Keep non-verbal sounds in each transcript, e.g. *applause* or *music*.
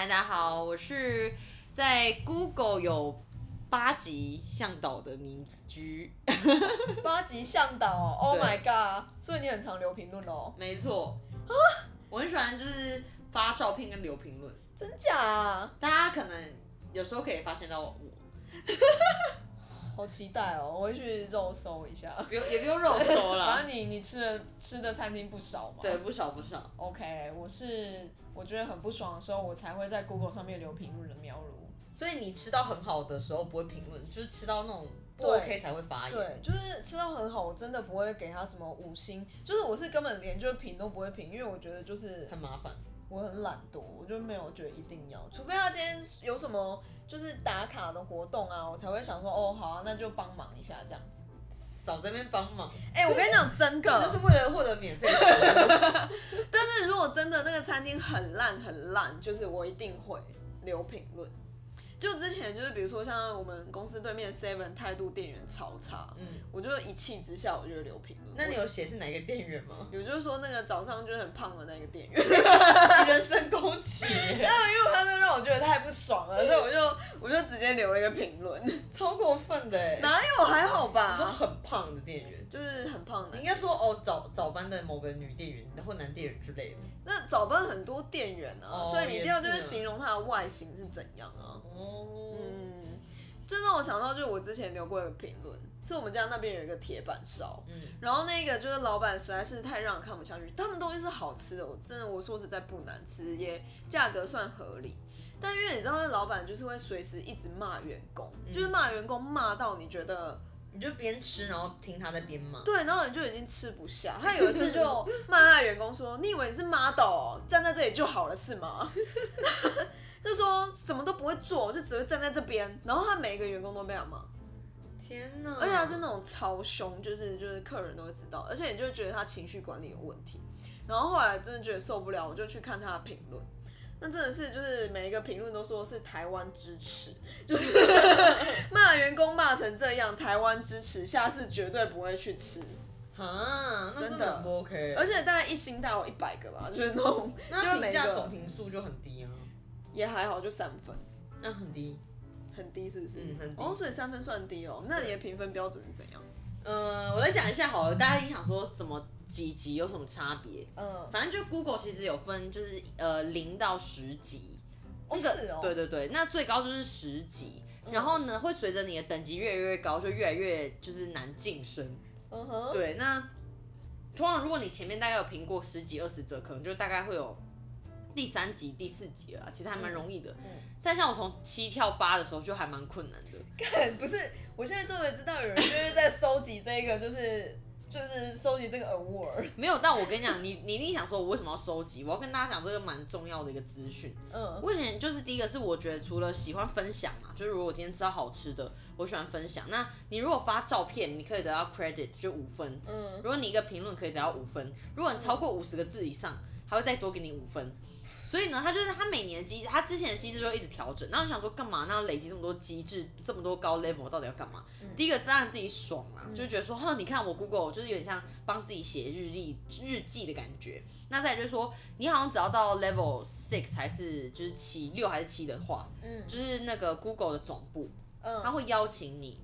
嗨，大家好，我是在 Google 有八级向导的邻居。*laughs* 八级向导哦，Oh 对 my god！所以你很常留评论哦，没错啊，我很喜欢就是发照片跟留评论，真假啊？大家可能有时候可以发现到我，*laughs* 好期待哦，我会去肉搜一下。不用也不用肉搜 *laughs* 反啦，正你你吃的吃的餐厅不少嘛。对，不少不少。OK，我是我觉得很不爽的时候，我才会在 Google 上面留评论的喵如。所以你吃到很好的时候不会评论，就是吃到那种不 OK 才会发言。对，就是吃到很好，我真的不会给他什么五星，就是我是根本连就是评都不会评，因为我觉得就是很麻烦。我很懒惰，我就没有觉得一定要，除非他今天有什么就是打卡的活动啊，我才会想说哦好啊，那就帮忙一下这样子。少在那边帮忙，哎、我跟你讲真的，就是为了获得免费。*laughs* 但是如果真的那个餐厅很烂很烂，就是我一定会留评论。就之前就是比如说像我们公司对面 Seven 态度店员超差，嗯，我就一气之下我就留评论。那你有写是哪个店员吗？有就是说那个早上就是很胖的那个店员，*laughs* 人身攻击 *laughs* 那，因为他那让我觉得太不爽了，所以我就我就直接留了一个评论。超过分的哎。哪有还好你说？很胖的店员，就是很胖的你应。该说哦早早班的某个女店员或男店员之类的。那早班很多店员啊，哦所以你一定要就是形容它的外形是怎样啊。哦，嗯，这让我想到，就是我之前留过一个评论，是我们家那边有一个铁板烧，嗯，然后那个就是老板实在是太让人看不下去，他们东西是好吃的，我真的我说实在不难吃，也价格算合理。但因为你知道，那老板就是会随时一直骂员工，就是骂员工骂到你觉得你就边吃然后听他在边骂。对，然后你就已经吃不下。他有一次就 *laughs* 骂他的员工说：“你以为你是 model 哦站在这里就好了是吗？” *laughs* 就说什么都不会做，就只会站在这边。然后他每一个员工都被他骂。天哪！而且他是那种超凶，就是就是客人都会知道，而且你就会觉得他情绪管理有问题。然后后来真的觉得受不了，我就去看他的评论。那真的是就是每一个评论都说是台湾支持，就是 *laughs* 骂员工骂成这样，台湾支持，下次绝对不会去吃。啊，那真真的的很不 OK。而且大概一星大概有一百个吧，就是那种，就那评价总评数就很低啊，也还好，就三分，那很低。很低是不是？嗯很低哦，所以三分算低哦。那你的评分标准是怎样？呃，我来讲一下好了，大家一定想说什么几级有什么差别？嗯，反正就 Google 其实有分，就是呃零到十级，哦那个是哦对对对，那最高就是十级，然后呢会随着你的等级越来越高，就越来越就是难晋升。嗯哼，对，那通常如果你前面大概有评过十几二十折，可能就大概会有第三级、第四级了，其实还蛮容易的。嗯但像我从七跳八的时候就还蛮困难的。看，不是，我现在终于知道有人就是在收集这个，就是就是收集这个 award。*laughs* 没有，但我跟你讲，你你一定想说，我为什么要收集？我要跟大家讲这个蛮重要的一个资讯。嗯我以前就是第一个是我觉得除了喜欢分享嘛，就是如果我今天吃到好吃的，我喜欢分享。那你如果发照片，你可以得到 credit 就五分。嗯如果你一个评论可以得到五分，如果你超过五十个字以上，还会再多给你五分。所以呢，他就是他每年的机，他之前的机制就一直调整。然后你想说干嘛？那累积这么多机制，这么多高 level，到底要干嘛？第一个当然自己爽啊，就觉得说，哼，你看我 Google 就是有点像帮自己写日历日记的感觉。那再就是说，你好像只要到 level six 还是就是七六还是七的话，嗯就是那个 Google 的总部，他嗯，会邀请你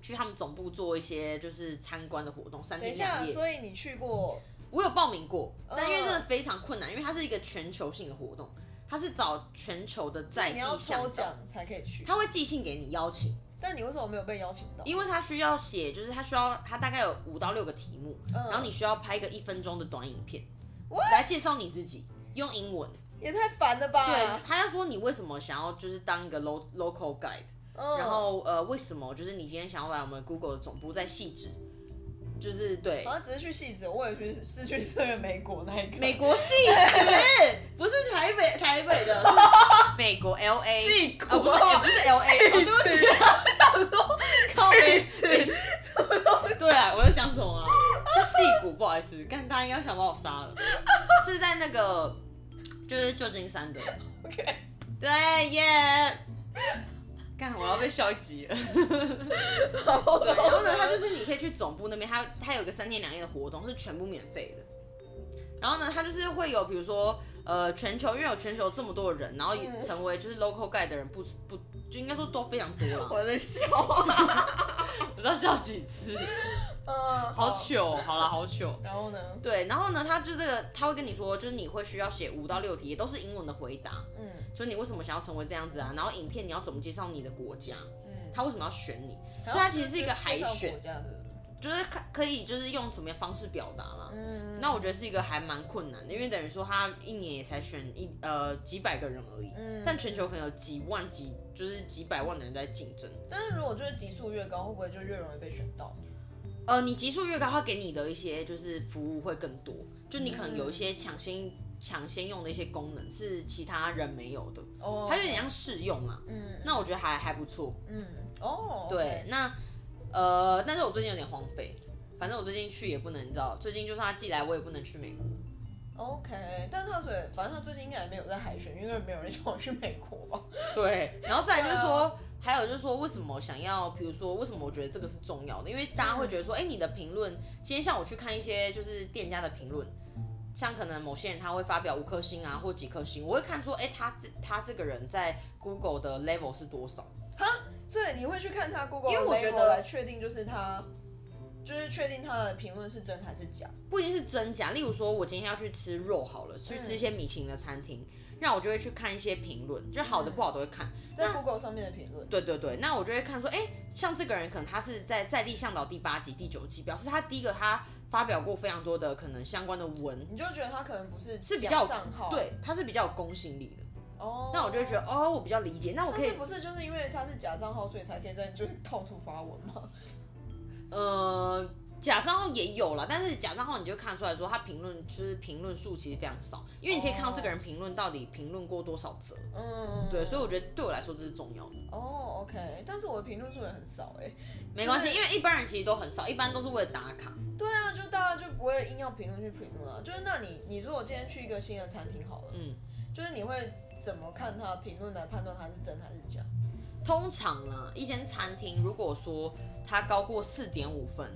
去他们总部做一些就是参观的活动，三等一下，天两夜。所以你去过？我有报名过，嗯但因为真的非常困难，因为它是一个全球性的活动，它是找全球的在地你要向导，抽奖才可以去。他会寄信给你邀请，但你为什么没有被邀请到？因为他需要写，就是他需要他大概有五到六个题目，嗯然后你需要拍一个一分钟的短影片 What？来介绍你自己，用英文。也太烦了吧？对，他要说你为什么想要就是当一个 lo local guide，、嗯，然后呃为什么就是你今天想要来我们 Google 的总部在细致，就是对好像只是去戏子，我也去是去这个美国那一个。美国戏子，*laughs* 不是台北台北的，*laughs* 是美国 L A 戏骨呃不是也不是 L A，哦对不起，想说 *laughs* 靠背对啊，我在讲什么啊？是戏骨，不好意思，干大家应该想把我杀了，是在那个就是旧金山的，OK，对耶。干，我要被笑一集了。*laughs* 然后呢，他就是你可以去总部那边，他他有个三天两夜的活动，是全部免费的。然后呢，他就是会有比如说呃全球，因为有全球这么多的人，然后也嗯成为就是 local guide 的人不不就应该说都非常多了。我在笑，*laughs* 不知道笑几次，嗯，好糗哦，好啦，好糗。然后呢？对，然后呢，他就这个他会跟你说，就是你会需要写五到六题，也都是英文的回答，嗯就是你为什么想要成为这样子啊？然后影片你要怎么介绍你的国家，嗯，他为什么要选你？所所以他其实是一个海选国家的，就是可可以就是用什么样方式表达嘛。嗯，那我觉得是一个还蛮困难的，因为等于说他一年也才选一呃几百个人而已，嗯但全球可能有几万几就是几百万的人在竞争。但是如果就是级数越高，会不会就越容易被选到？呃，你级数越高，他给你的一些就是服务会更多，就你可能有一些抢先抢先用的一些功能是其他人没有的，哦，它就有点像试用啊。嗯那我觉得还还不错。嗯哦，对，那呃，但是我最近有点荒废，反正我最近去也不能，你知道，最近就算他寄来，我也不能去美国。OK，但是他所以反正他最近应该也没有在海选，因为没有人叫我去美国吧？*laughs* 对，然后再来就是对说，还有就是说，为什么想要，比如说，为什么我觉得这个是重要的？因为大家会觉得说，哎、你的评论，今天像我去看一些就是店家的评论，像可能某些人他会发表五颗星啊，或几颗星，我会看说，哎、他这他这个人在 Google 的 level 是多少？所以你会去看他 Google 因为我觉得来确定，就是他，就是确定他的评论是真还是假。不一定是真假。例如说，我今天要去吃肉好了，去吃一些米其林的餐厅，那我就会去看一些评论，就好的不好都会看。在 Google 上面的评论，对对对，那我就会看说，哎、像这个人可能他是在在地向导第八集、第九集，表示他第一个他发表过非常多的可能相关的文，你就觉得他可能不是是比较有账号，对，他是比较有公信力的。哦，那我就会觉得，哦，我比较理解，那我可以是，不是就是因为他是假账号，所以才可以在就是到处发文吗？*laughs* 呃，假账号也有了，但是假账号你就看出来说，他评论就是评论数其实非常少，因为你可以看到这个人评论到底评论过多少则。嗯，对，所以我觉得对我来说这是重要的。哦，OK，但是我的评论数也很少哎、没关系，因为一般人其实都很少，一般都是为了打卡。对啊，就大家就不会硬要评论去评论啊。就是那你你如果今天去一个新的餐厅好了，嗯，就是你会怎么看他的评论来判断他是真还是假？通常呢，一间餐厅如果说它高过四点五分，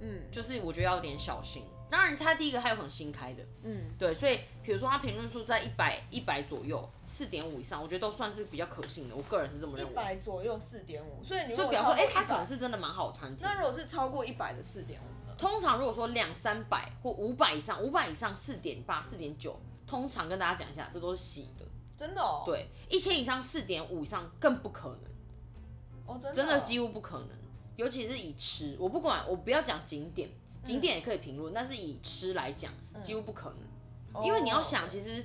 嗯就是我觉得要有点小心。当然，它第一个它有可能新开的，嗯，对，所以比如说它评论数在一百一百左右，四点五以上，我觉得都算是比较可信的。我个人是这么认为。一百左右四点五，所以你如就果比方说，哎、它可能是真的蛮好的餐厅。那如果是超过一百的四点五呢？通常如果说两三百或五百以上，五百以上四点八、四点九，通常跟大家讲一下，这都是洗的。真的哦，，对，一千以上四点五以上更不可能。哦真的？真的几乎不可能，尤其是以吃，我不管，我不要讲景点，景点也可以评论，但是以吃来讲，几乎不可能，哦。因为你要想，其实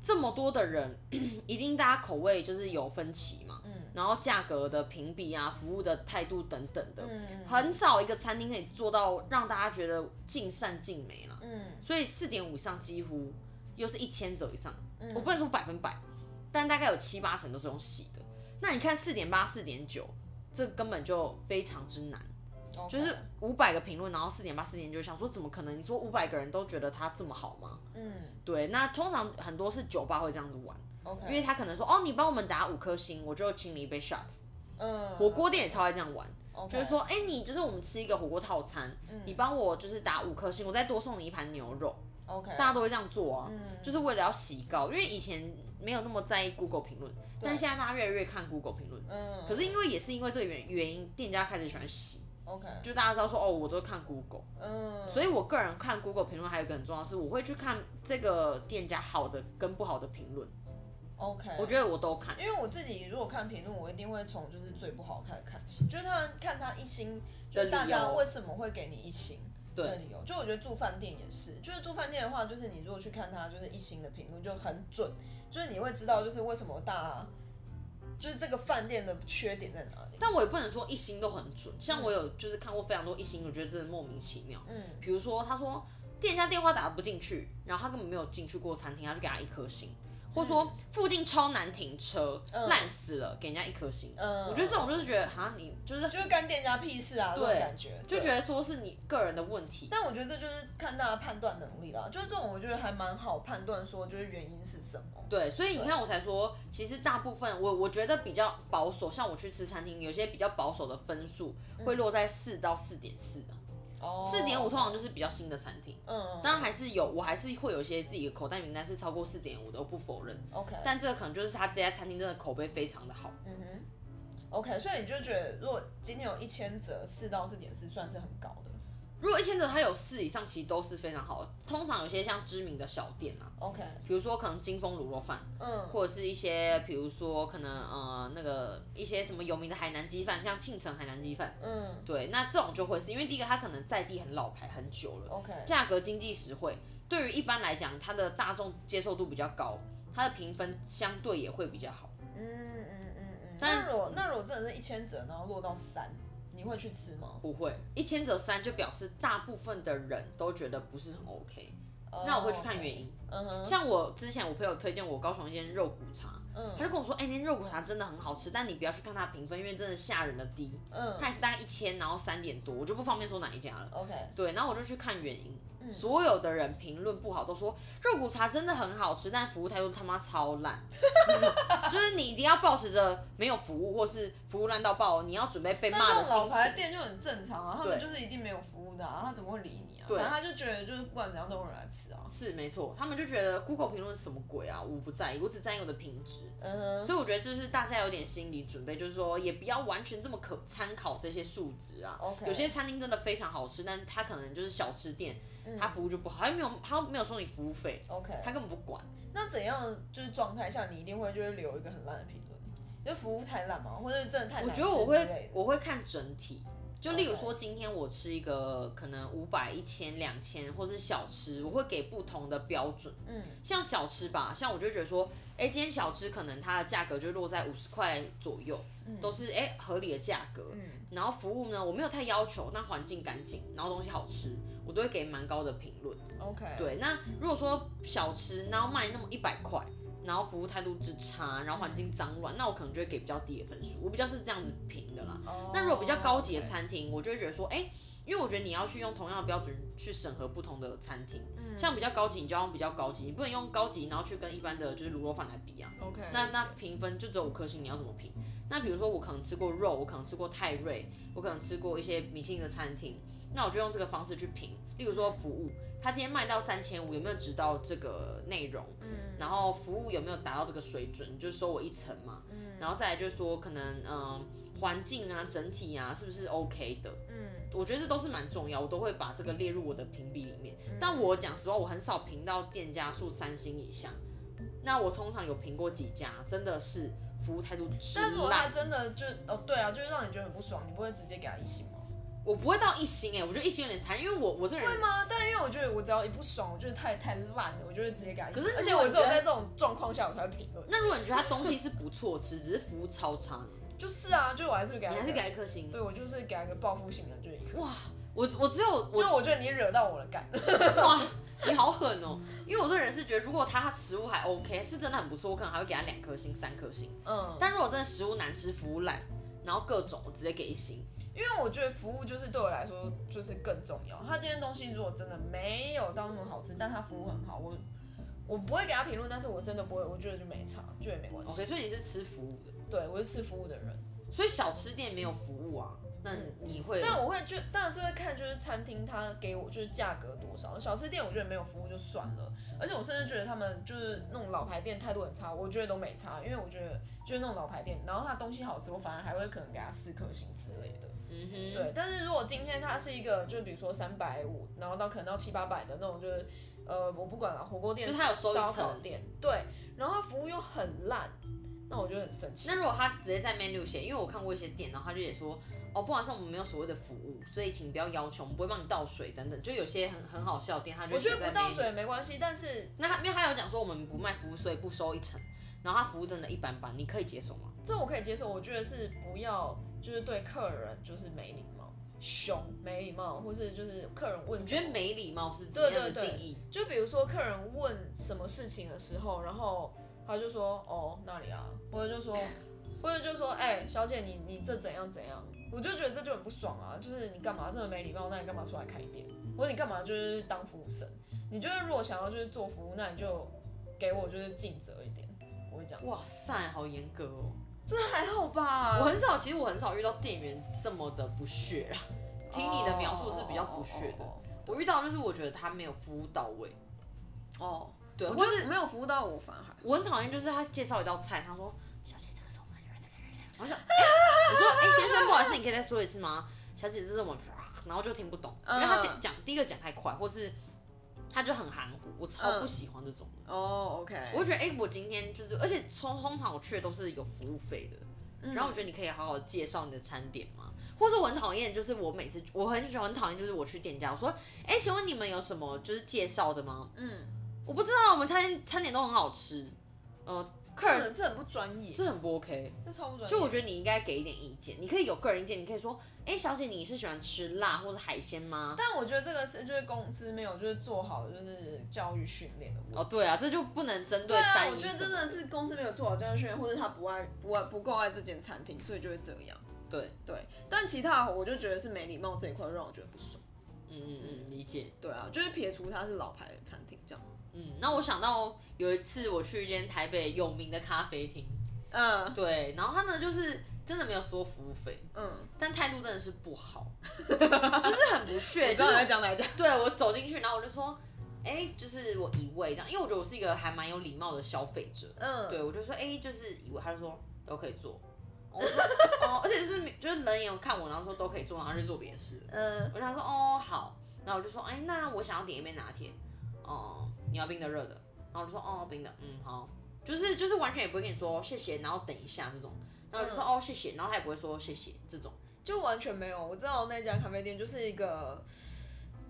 这么多的人，*clears throat* 一定大家口味就是有分歧嘛，嗯。然后价格的评比啊，服务的态度等等的，嗯很少一个餐厅可以做到让大家觉得尽善尽美了，嗯。所以四点五以上几乎又是一千折以上，嗯我不能说百分百，但大概有七八成都是用洗的。那你看四点八、四点九，这根本就非常之难。就是五百个评论，然后四点八、四点九，想说怎么可能？你说五百个人都觉得他这么好吗？嗯对，那通常很多是酒吧会这样子玩因为他可能说哦，你帮我们打五颗星，我就请你一杯 shot。嗯火锅店也超爱这样玩就是说，哎、你就是我们吃一个火锅套餐，你帮我就是打五颗星，我再多送你一盘牛肉，OK，大家都会这样做啊，嗯。就是为了要洗高，因为以前没有那么在意 Google 评论，但是现在大家越来越看 Google 评论。嗯可是因为也是因为这个原原因，店家开始喜欢洗，OK。就大家知道说哦，我都看 Google，嗯，所以我个人看 Google 评论还有一个很重要的是，我会去看这个店家好的跟不好的评论，OK，我觉得我都看。因为我自己如果看评论，我一定会从就是最不好开始看起，就是他看他一星，就是大家为什么会给你一星？对的理由。就我觉得住饭店也是，就是住饭店的话，就是你如果去看他就是一星的评论就很准，就是你会知道就是为什么大家就是这个饭店的缺点在哪里。但我也不能说一星都很准，像我有就是看过非常多一星，我觉得真的莫名其妙。嗯比如说他说店家电话打不进去，然后他根本没有进去过餐厅，他就给他一颗星。或者说附近超难停车，嗯烂死了，给人家一颗星。嗯，我觉得这种就是觉得哈，你就是就是干店家屁事啊，这种对感觉，就对觉得说是你个人的问题。但我觉得这就是看大家判断能力啦，就是这种我觉得还蛮好判断说就是原因是什么。对，所以你看我才说，其实大部分我我觉得比较保守，像我去吃餐厅，有些比较保守的分数会落在四到四点四的。哦四点五通常就是比较新的餐厅，嗯，当然还是有，我还是会有一些自己的口袋名单是超过四点五的，我不否认。OK，但这个可能就是他这家餐厅真的口碑非常的好。嗯哼，OK，所以你就觉得如果今天有一千折，四到四点四算是很高的。如果一千折它有四以上，其实都是非常好的。通常有些像知名的小店啊，OK，比如说可能金丰卤肉饭，嗯，或者是一些比如说可能呃那个一些什么有名的海南鸡饭，像庆城海南鸡饭，嗯对，那这种就会是因为第一个它可能在地很老牌很久了，，OK，价格经济实惠，对于一般来讲，它的大众接受度比较高，它的评分相对也会比较好。嗯嗯嗯嗯。但那如果那如果真的是一千折，然后落到三，你会去吃吗？不会，一千折三就表示大部分的人都觉得不是很 OK，、那我会去看原因。嗯哼，像我之前我朋友推荐我高雄一间肉骨茶，嗯。他就跟我说，哎、那肉骨茶真的很好吃，但你不要去看它的评分，因为真的吓人的低，嗯。它也是大概一千，然后三点多，我就不方便说哪一家了。，OK，对，然后我就去看原因，嗯。所有的人评论不好，都说肉骨茶真的很好吃，但服务态度他妈超烂，*laughs* 就是你一定要保持着没有服务或是服务烂到爆，你要准备被骂的心这种老牌情。店就很正常啊，他们就是一定没有服务的啊，他怎么会理你啊？对反正他就觉得就是不管怎样都有人来吃啊。是没错，他们就觉得 Google 评论是什么鬼啊，我不在意，我只在意我的品质。嗯哼，所以我觉得这是大家有点心理准备，就是说也不要完全这么可参考这些数值啊。OK 有些餐厅真的非常好吃，但它可能就是小吃店，嗯它服务就不好，它又没有它没有收你服务费，OK，他根本不管。那怎样就是状态下你一定会就是留一个很烂的评论？就服务太烂嘛，或者是真的太我难吃觉得我会我会看整体，就例如说今天我吃一个可能五百、一千、两千，或是小吃，我会给不同的标准。嗯像小吃吧，像我就觉得说，哎、今天小吃可能它的价格就落在五十块左右，都是哎、诶合理的价格。嗯然后服务呢，我没有太要求，那环境干净，然后东西好吃，我都会给蛮高的评论。，OK，，对，那如果说小吃，然后卖那么一百块，然后服务态度之差，然后环境脏乱，那我可能就会给比较低的分数。我比较是这样子评的啦。哦那如果比较高级的餐厅，我就会觉得说，哎、因为我觉得你要去用同样的标准去审核不同的餐厅，嗯像比较高级，你就要用比较高级，你不能用高级然后去跟一般的就是卤肉饭来比啊。OK，那那评分就只有五颗星，你要怎么评？那比如说我可能吃过肉，我可能吃过泰瑞，我可能吃过一些明星的餐厅，那我就用这个方式去评。例如说服务，他今天卖到三千五，有没有值到这个内容？嗯然后服务有没有达到这个水准？就是收我一层嘛。嗯然后再来就是说，可能嗯环境啊、整体啊是不是 OK 的？嗯我觉得这都是蛮重要，我都会把这个列入我的评比里面。嗯但我讲实话，我很少评到店家数三星以下。那我通常有评过几家，真的是服务态度之但如果他烂，真的就哦对啊，就是让你觉得很不爽，你不会直接给他一星吗？我不会到一星哎、我觉得一星有点残，因为我我这个人会吗？但因为我觉得我只要一不爽，我觉得太太烂了，我就会直接给他。可是而且我只有在这种状况下我才会评论。那如果你觉得他东西是不错吃，只是服务超差，*laughs* 就是啊，就我还是会给他，你还是给他一颗星。对我就是给他一个报复性的，就是一颗哇。我我只有我就我觉得你惹到我了，干。哇，你好狠哦！因为我这个人是觉得，如果他食物还 OK，是真的很不错，我可能还会给他两颗星、三颗星。嗯，但如果真的食物难吃、服务烂，然后各种，我直接给一星。因为我觉得服务就是对我来说就是更重要。他今天东西如果真的没有到那么好吃，但他服务很好，我我不会给他评论，但是我真的不会，我觉得就没差，就也没关系。OK，所以你是吃服务的，对，我是吃服务的人，所以小吃店没有服务啊，那你会？但我会就当然是会看就是餐厅他给我就是价格多少，小吃店我觉得没有服务就算了，而且我甚至觉得他们就是那种老牌店态度很差，我觉得都没差，因为我觉得就是那种老牌店，然后他东西好吃，我反而还会可能给他四颗星之类的。嗯哼，对，但是如果今天它是一个，就比如说三百五，然后到可能到七八百的那种，就是呃，我不管了，火锅店、就它有收一烧烤层店，对，然后它服务又很烂，那我就很生气。那如果他直接在 menu 写，因为我看过一些店，然后他就也说，哦，不好意思，我们没有所谓的服务，所以请不要要求，我们不会帮你倒水等等，就有些很很好笑的店，他就我觉得不倒水没关系，但是那他因为他有讲说我们不卖服务，所以不收一层，然后他服务真的一般般，你可以接受吗？这我可以接受。我觉得是不要就是对客人就是没礼貌、凶、没礼貌，或是就是客人问什么，我觉得没礼貌是怎对样的对对定义？就比如说客人问什么事情的时候，然后他就说哦那里啊，或者就说，*laughs* 或者就说哎、小姐你你这怎样怎样，我就觉得这就很不爽啊，就是你干嘛这么没礼貌，那你干嘛出来开店，或者你干嘛就是当服务生？你就是如果想要就是做服务，那你就给我就是尽责一点，我会讲，哇塞，好严格哦！这还好吧？我很少，其实我很少遇到店员这么的不屑啦。听你的描述是比较不屑的。哦我遇到就是我觉得他没有服务到位，哦哦，对，我就是没有服务到我，反而还我很讨厌就是他介绍一道菜，他说小姐这个是我们，我想，哎、我说哎、先生不好意思，你可以再说一次吗？小姐这是我们，然后就听不懂，因为他讲讲第一个讲太快，或是他就很含糊，我超不喜欢这种的。哦，OK，我就觉得哎、我今天就是，而且通通常我去的都是有服务费的，然后我觉得你可以好好介绍你的餐点嘛？或者我很讨厌，就是我每次我很喜欢很讨厌，就是我去店家，我说，哎、请问你们有什么就是介绍的吗？嗯，我不知道，我们餐餐点都很好吃，呃，客人这很不专业，这很不 OK。这超不专业。就我觉得你应该给一点意见，你可以有个人意见，你可以说，哎、小姐，你是喜欢吃辣或者海鲜吗？但我觉得这个是就是公司没有就是做好就是教育训练的问题。哦，对啊，这就不能针对对啊，我单一什么。觉得真的是公司没有做好教育训练，或者他不爱不爱不够爱这间餐厅，所以就会这样。对，对，但其他我就觉得是没礼貌这一块让我觉得不爽。嗯嗯嗯，理解。对啊，就是撇除它是老牌的餐厅这样。嗯，那我想到有一次我去一间台北有名的咖啡厅，嗯对，然后他呢就是真的没有收服务费，嗯，但态度真的是不好，就是很不 *laughs* 屑。我知道你就是在讲哪一家。对我走进去，然后我就说，哎、就是我一位这样，因为我觉得我是一个还蛮有礼貌的消费者。嗯，对，我就说，哎、就是以为他就说都可以做，我说 *laughs* 哦，而且是就是人也有看我，然后说都可以做，然后就做别的事。嗯我就想说，哦好，然后我就说，哎、那我想要点一杯拿铁，哦、你要冰的热的，然后我就说，哦冰的，嗯好，就是就是完全也不会跟你说谢谢，然后等一下这种，然后我就说、哦谢谢，然后他也不会说谢谢这种，就完全没有。我知道那家咖啡店就是一个，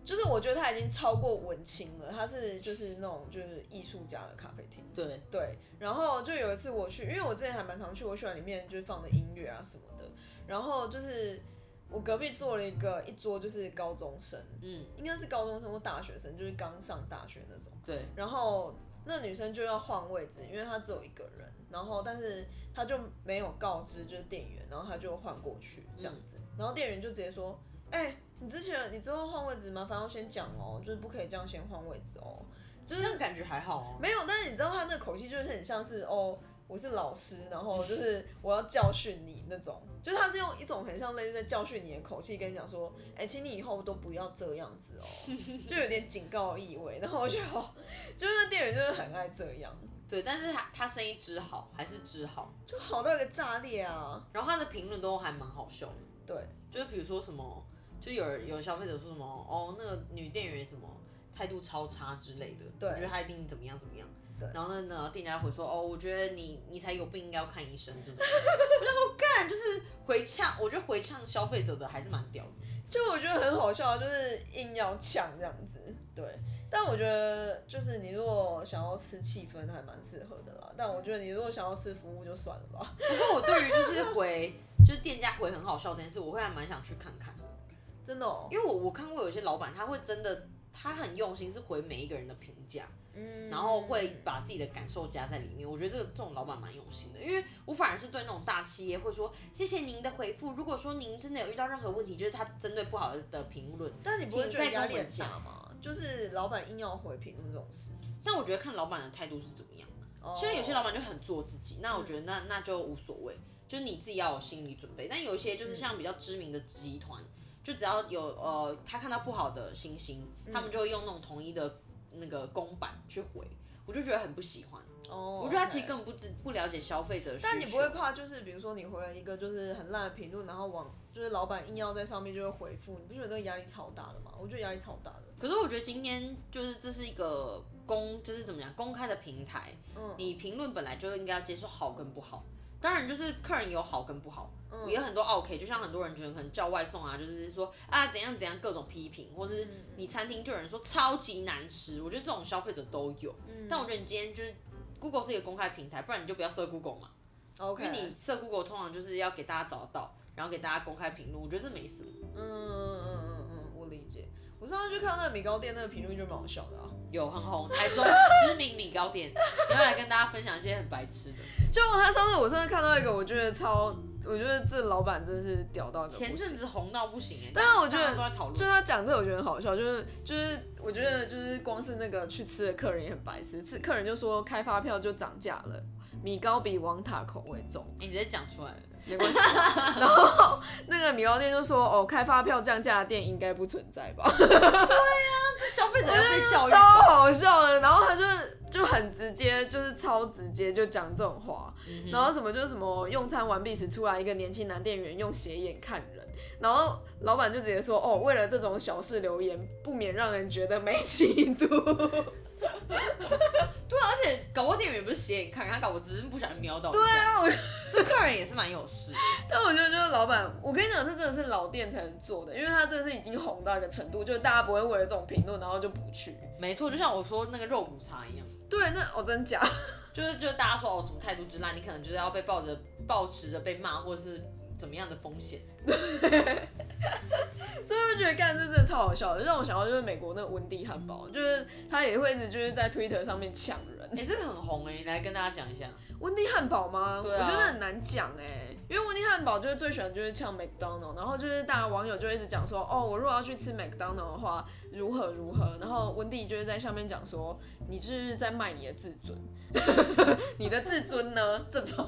就是我觉得他已经超过文青了，他是就是那种就是艺术家的咖啡厅。对，对，然后就有一次我去，因为我之前还蛮常去，我喜欢里面就是放的音乐啊什么的。然后就是我隔壁坐了一个一桌就是高中生，嗯应该是高中生或大学生，就是刚上大学那种。对，然后那女生就要换位置，因为她只有一个人，然后但是她就没有告知就是店员，然后她就换过去这样子，然后店员就直接说：“哎、你之前你之后换位置麻烦要先讲哦，就是不可以这样先换位置哦。”就是这样感觉还好哦。没有，但是你知道他那个口气就是很像是哦，我是老师，然后就是我要教训你那种，就是他是用一种很像类似在教训你的口气跟你讲说，哎、请你以后都不要这样子哦，*laughs* 就有点警告意味。然后我就哦就是那店员就是很爱这样，对，但是他他生意之好还是之好，就好到一个炸裂啊！然后他的评论都还蛮好笑的。对，就是比如说什么，就有人有消费者说什么哦，那个女店员什么态度超差之类的，对我觉得他一定怎么样怎么样。对然后呢，呢店家回说哦，我觉得你你才有病，应该要看医生这种。*laughs* 我就说干，就是回呛，我觉得回呛消费者的还是蛮屌的。就我觉得很好笑，就是硬要呛这样子。对，但我觉得就是你如果想要吃气氛，还蛮适合的啦。但我觉得你如果想要吃服务，就算了吧。不过我对于就是回就是店家回很好笑这件事，我会还蛮想去看看的，真的哦，因为我我看过有些老板他会真的他很用心，是回每一个人的评价。嗯然后会把自己的感受加在里面。我觉得这个这种老板蛮用心的，因为我反而是对那种大企业会说谢谢您的回复。如果说您真的有遇到任何问题，就是他针对不好的评论，但你不会觉得压力大吗？就是老板硬要回评论这种事。但我觉得看老板的态度是怎么样。哦现在有些老板就很做自己，那我觉得那那就无所谓，就是你自己要有心理准备。但有一些就是像比较知名的集团，就只要有呃他看到不好的星星，他们就会用那种统一的那个公版去回，我就觉得很不喜欢。哦，我觉得他其实根本不知不了解消费者需求。但你不会怕，就是比如说你回了一个就是很烂的评论，然后往就是老板硬要在上面就会回复，你不觉得那个压力超大的吗？我觉得压力超大的。可是我觉得今天就是这是一个公，就是怎么讲公开的平台，嗯你评论本来就应该要接受好跟不好。当然，就是客人有好跟不好，嗯也有很多 OK，就像很多人觉得可能叫外送啊，就是说啊怎样怎样各种批评，或是嗯你餐厅就有人说超级难吃，我觉得这种消费者都有。嗯但我觉得你今天就是 Google 是一个公开平台，不然你就不要设 Google 嘛，OK，因为你设 Google 通常就是要给大家找得到，然后给大家公开评论，我觉得这没什么。嗯。我上次去看那个米糕店那个评论就蛮好笑的啊，有很红，台中知名米糕店，*laughs* 要来跟大家分享一些很白痴的。就他上次我上次看到一个，我觉得超，我觉得这老板真的是屌到一个前行。阵子红到不行哎、但是我觉得大家都在讨就论。他讲这个，我觉得很好笑，就是就是我觉得就是光是那个去吃的客人也很白痴，是客人就说开发票就涨价了，米糕比王塔口味重。你直接讲出来了，没关系。*laughs* 然后那个米糕店就说，哦，开发票降价的店应该不存在吧？对呀这消费者要被教育超。好笑的。然后他就就很直接，就是超直接就讲这种话。嗯然后什么就是什么用餐完毕时出来一个年轻男店员用斜眼看人，然后老板就直接说哦，为了这种小事留言，不免让人觉得没气度。*laughs* 对啊，而且搞不好店员也不是斜眼看人，他搞我只是不小心瞄到。对对，啊，我 *laughs* 这客人也是蛮有事。*laughs* 但我觉得就是老板，我跟你讲，这真的是老店才能做的，因为他真的是已经红到一个程度，就是大家不会为了这种评论然后就不去。没错，就像我说那个肉骨茶一样，对，那哦真假？就是就是大家说哦什么态度之烂，你可能就是要被抱着抱持着被骂或者是怎么样的风险。*laughs* 所以我就觉得干这真的超好笑的，就让我想到就是美国那个温蒂汉堡，就是他也会一直就是在 Twitter 上面抢人。哎、这个很红哎、你来跟大家讲一下。温蒂汉堡吗？对啊我觉得很难讲哎、因为温蒂汉堡就是最喜欢就是呛 McDonald，然后就是大家网友就一直讲说，哦，我如果要去吃 McDonald 的话，如何如何，然后温蒂就是在下面讲说，你就是在卖你的自尊，*laughs* 你的自尊呢？这种，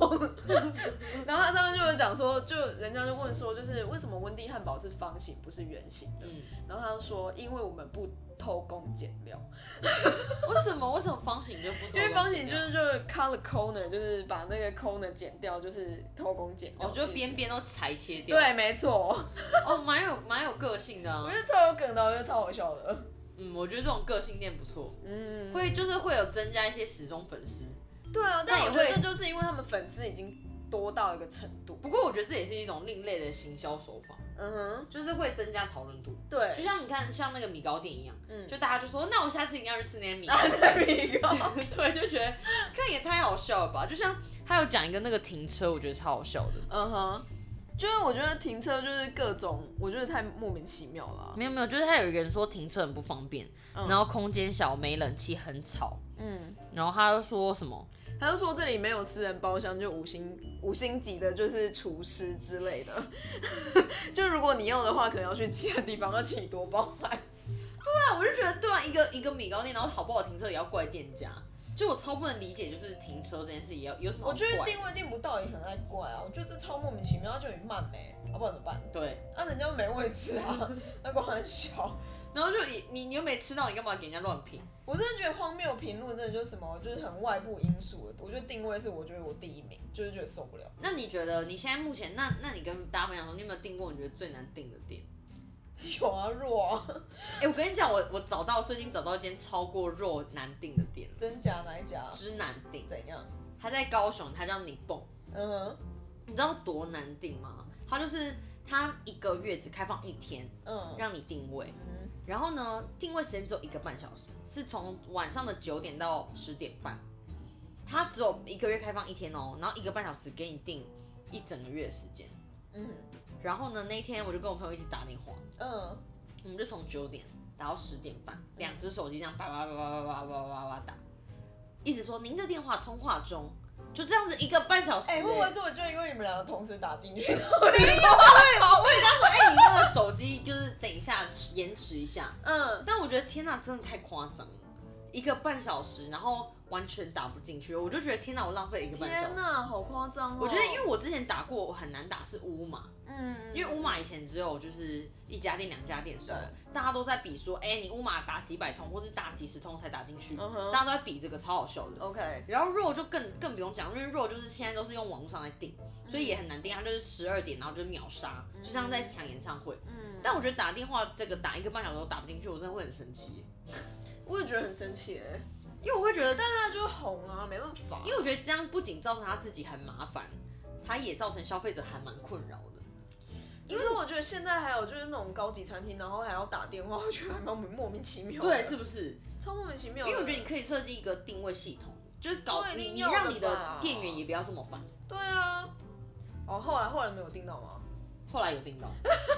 *laughs* 然后他上面就有讲说，就人家就问说，就是为什么温蒂汉堡是方形不是圆形的？嗯，然后他就说，因为我们不偷工减料。为什么为什么方形就不偷工？因为方形就是就是 cut the corner，就是把那个 corner 剪掉，就是偷工减料。哦，就是边边都裁切掉。，对，没错，哦，蛮有蛮有个性的、啊。我觉得超有梗的，我觉得超好笑的。嗯，我觉得这种个性店不错，嗯，会就是会有增加一些始终粉丝。对啊，但我觉得这就是因为他们粉丝已经多到一个程度。不过我觉得这也是一种另类的行销手法，嗯哼，就是会增加讨论度。对就，像你看，像那个米糕店一样，嗯，就大家就说，那我下次一定要去吃那间米糕啊，。对米糕，*laughs* 对，就觉得看也太好笑了吧？就像他有讲一个那个停车，我觉得超好笑的。嗯哼。就是我觉得停车就是各种，我觉得太莫名其妙了啊。没有没有，就是他有一个人说停车很不方便，嗯然后空间小，没冷气，很吵。嗯，然后他又说什么？他就说这里没有私人包厢，就五星五星级的，就是厨师之类的。*laughs* 就如果你要的话，可能要去其他地方，要请你多包来。对啊，我就觉得对啊，一个一个米糕店，然后好不好停车也要怪店家。就我超不能理解，就是停车这件事也要有什么我觉得怪定位定不到也很爱怪啊，我觉得这超莫名其妙，他就很慢没、要、不然怎么办？对，啊，人家又没位置啊，*laughs* 那光很小。然后就你你你又没吃到，你干嘛给人家乱评？我真的觉得荒谬评论真的就是什么，就是很外部因素的。我觉得定位是我觉得我第一名，就是觉得受不了。那你觉得你现在目前，那那你跟大家分享说，你有没有订过你觉得最难订的店？*laughs* 有啊，弱啊，*laughs* 哎、我跟你讲，我我找到最近找到一间超过肉难订的店，真假哪一家？之难订，怎样？它在高雄，他叫你蹦，嗯哼，你知道多难订吗？他就是他一个月只开放一天，嗯让你定位，嗯，然后呢，定位时间只有一个半小时，是从晚上的九点到十点半，它只有一个月开放一天哦，然后一个半小时给你定一整个月的时间。嗯然后呢，那一天我就跟我朋友一起打电话，嗯，我们就从九点打到十点半，两只手机这样叭叭叭叭叭叭叭叭叭打，一直说您的电话通话中，就这样子一个半小时、哎、欸。会不会根本就因为你们两个同时打进去我也刚说？哎、你那个手机就是等一下延迟一下，嗯，但我觉得天哪，真的太夸张了，一个半小时，然后完全打不进去，我就觉得天哪，我浪费了一个半小时。天哪，好夸张哦！我觉得，因为我之前打过很难打是乌马，嗯，因为乌马以前只有就是一家店、两家店收对，大家都在比说，哎、你乌马打几百通，或是打几十通才打进去，大家都在比这个，超好笑的。OK，然后肉就更更不用讲，因为肉就是现在都是用网络上来订，所以也很难订，它就是十二点，然后就秒杀，就像在抢演唱会。嗯，但我觉得打电话这个打一个半小时都打不进去，我真的会很生气，*laughs* 我也觉得很生气哎，因为我会觉得，但他就是红啊，没办法，因为我觉得这样不仅造成他自己很麻烦，他也造成消费者还蛮困扰的。因为我觉得现在还有就是那种高级餐厅，然后还要打电话，我觉得还蛮莫名其妙的，对，是不是？超莫名其妙。因为我觉得你可以设计一个定位系统，就是搞你你定要让你的店员也不要这么烦。对啊，哦，后来后来没有订到吗？后来有订到，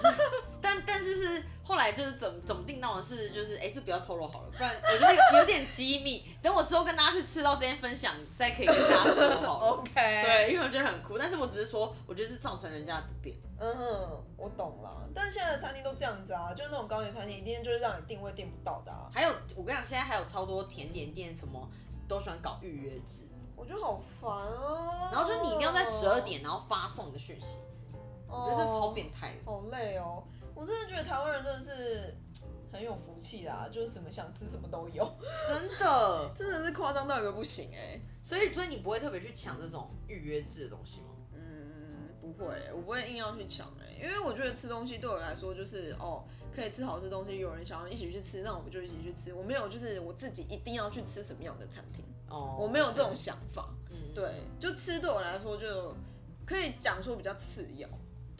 *laughs* 但但是是后来就是怎么怎么订到的是就是哎、这不要透露好了，不然我觉得有有点机密，等我之后跟大家去吃到这间分享再可以跟大家说好了。*laughs* OK，，对，因为我觉得很酷，但是我只是说，我觉得是造成人家的不便。嗯哼，我懂了。但是现在的餐厅都这样子啊，就是那种高级餐厅，一定就是让你定位定不到的啊。还有，我跟你讲，现在还有超多甜点店，什么都喜欢搞预约制。我觉得好烦啊。然后就是你一定要在十二点，然后发送你的讯息，我觉得这超变态的。好累哦！我真的觉得台湾人真的是很有福气啦，就是什么想吃什么都有，*laughs* 真的，真的是夸张到一个不行哎、所以所以你不会特别去抢这种预约制的东西吗？嗯，不会，我不会硬要去抢哎、因为我觉得吃东西对我来说就是哦，可以吃好吃的东西，有人想要一起去吃，那我们就一起去吃。我没有就是我自己一定要去吃什么样的餐厅，哦，我没有这种想法。嗯，对，就吃对我来说就可以讲说比较次要。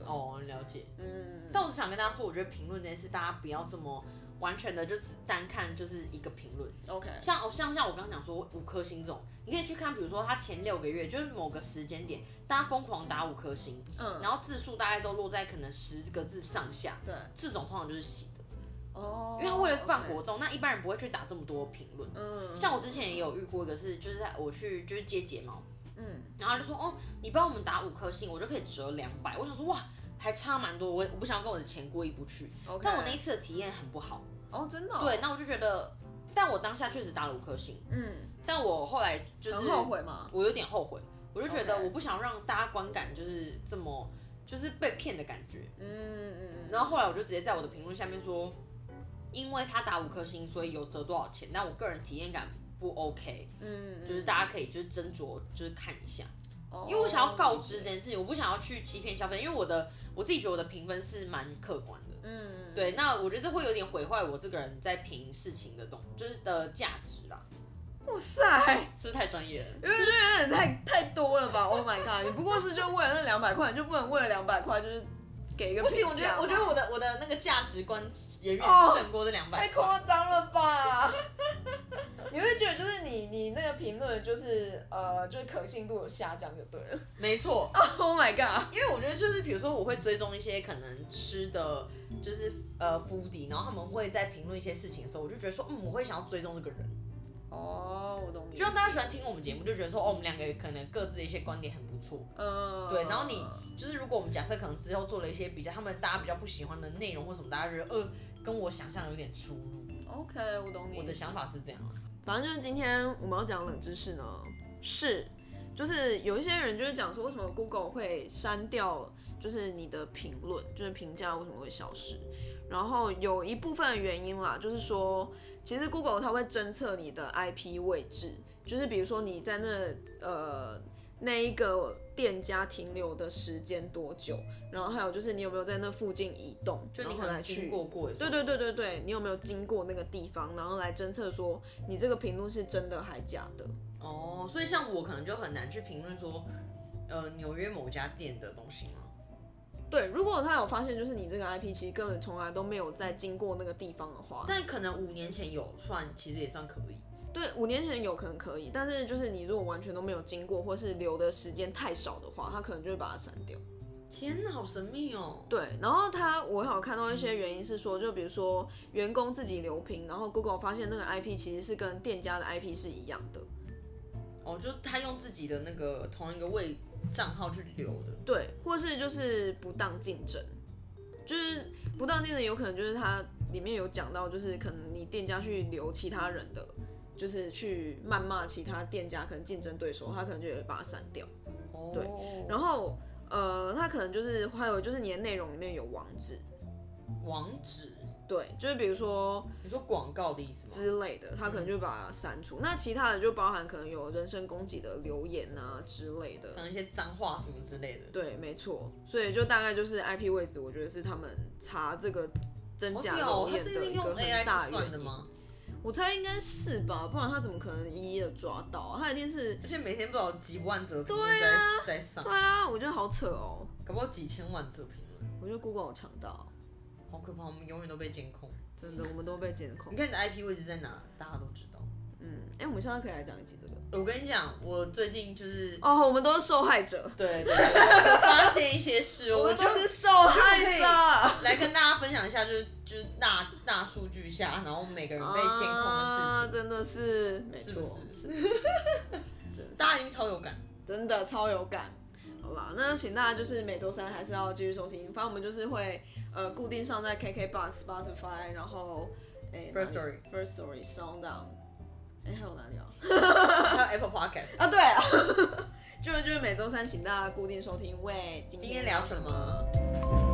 哦，了解。嗯，但我只想跟大家说，我觉得评论这件事，大家不要这么完全的就只单看就是一个评论。OK，像哦，像像我刚刚讲说五颗星这种，你可以去看，比如说他前六个月就是某个时间点，大家疯狂打五颗星，嗯，然后字数大概都落在可能十个字上下，对，这种通常就是洗的，哦，因为他为了办活动，那一般人不会去打这么多评论。嗯，像我之前也有遇过一个是，就是在我去就是接睫毛，嗯，然后他就说哦，你帮我们打五颗星，我就可以折两百。我想说哇，还差蛮多，我我不想要跟我的钱过意不去。但我那一次的体验很不好，哦，真的哦、对，那我就觉得，但我当下确实打了五颗星，嗯，但我后来就是很后悔嘛？我有点后悔，我就觉得我不想让大家观感就是这么就是被骗的感觉。嗯嗯嗯。然后后来我就直接在我的评论下面说，因为他打五颗星，所以有折多少钱，但我个人体验感不 OK，嗯，就是大家可以就是斟酌就是看一下，哦，因为我想要告知这件事情，我不想要去欺骗消费者，因为我的我自己觉得我的评分是蛮客观的。嗯，对，那我觉得这会有点毁坏我这个人在评事情的东，就是的价值啦，哇塞，是不是太专业了？因为这有点太太多了吧？Oh my god！你不过是就为了那两百块，你就不能为了两百块就是给一个不行，我觉得我觉得我的我的那个价值观远远哦胜过这两百太。夸张了吧？*laughs* 你会觉得就是你你那个评论就是呃就是可信度有下降就对了。没错，*laughs* Oh my god！因为我觉得就是比如说我会追踪一些可能吃的，就是呃 foodie，然后他们会在评论一些事情的时候，我就觉得说，嗯，我会想要追踪这个人。哦，我懂你。就像大家喜欢听我们节目，就觉得说，哦，我们两个可能各自的一些观点很不错。嗯，对，然后你就是如果我们假设可能之后做了一些比较他们大家比较不喜欢的内容或什么，大家觉得呃跟我想象有点出入。OK，我懂你。我的想法是这样啊。反正就是今天我们要讲冷知识呢，是就是有一些人就是讲说，为什么 Google 会删掉就是你的评论，就是评价为什么会消失？然后有一部分的原因啦，就是说，其实 Google 它会侦测你的 IP 位置，就是比如说你在那呃那一个店家停留的时间多久，然后还有就是你有没有在那附近移动，就你可能来去过过，对对对对对，你有没有经过那个地方，然后来侦测说你这个评论是真的还假的？哦，所以像我可能就很难去评论说，呃，纽约某家店的东西吗？对，如果他有发现就是你这个 IP 其实根本从来都没有在经过那个地方的话，但可能五年前有算，其实也算可以。对，五年前有可能可以，但是就是你如果完全都没有经过，或是留的时间太少的话，他可能就会把它删掉。天哪，好神秘哦！对，然后他我还有看到一些原因是说，就比如说员工自己留评，然后 Google 发现那个 IP 其实是跟店家的 IP 是一样的。哦，就他用自己的那个同一个位账号去留的。对，或是就是不当竞争，就是不当竞争有可能就是它里面有讲到，就是可能你店家去留其他人的，就是去谩骂其他店家可能竞争对手，他可能就会把它删掉。哦，对然后呃，他可能就是还有就是你的内容里面有网址，网址，对，就是比如说你说广告的意思吗？之类的，他可能就把它删除。那其他的就包含可能有人身攻击的留言啊之类的可。能一些脏话什么之类的。对，没错，所以就大概就是 IP 位置，我觉得是他们查这个真假好屌哦，他留言这个用的一个 AI 很大去原因。算的吗？我猜应该是吧，不然他怎么可能一一的抓到啊？他一定是，而且每天不知道有几万则评论在、啊在上对，啊，我觉得好扯哦。搞不好几千万则评论，我觉得 Google 有强到，好可怕！我们永远都被监控。真的，我们都被监控你。看你的 IP 位置在哪，大家都知道。嗯，哎、我们现在可以来讲一集这个。我跟你讲，我最近就是哦，我们都是受害者，对对对，我发现一些事，*laughs* 我们都是受害者。来跟大家分享一下，就是就是大大数据下，然后每个人被监控的啊，事情，真的是，没错，*laughs* 是是大家已经超有感。真的超有感。好啦，那请大家就是每周三还是要继续收听，反正我们就是会呃固定上在 KKBox、Spotify，然后哎 First Story First Story、Sound On、哎、还有哪里啊？还 *laughs* 有 Apple Podcast。啊，对啊，*laughs* 就是就是每周三请大家固定收听。喂，今今天聊什么？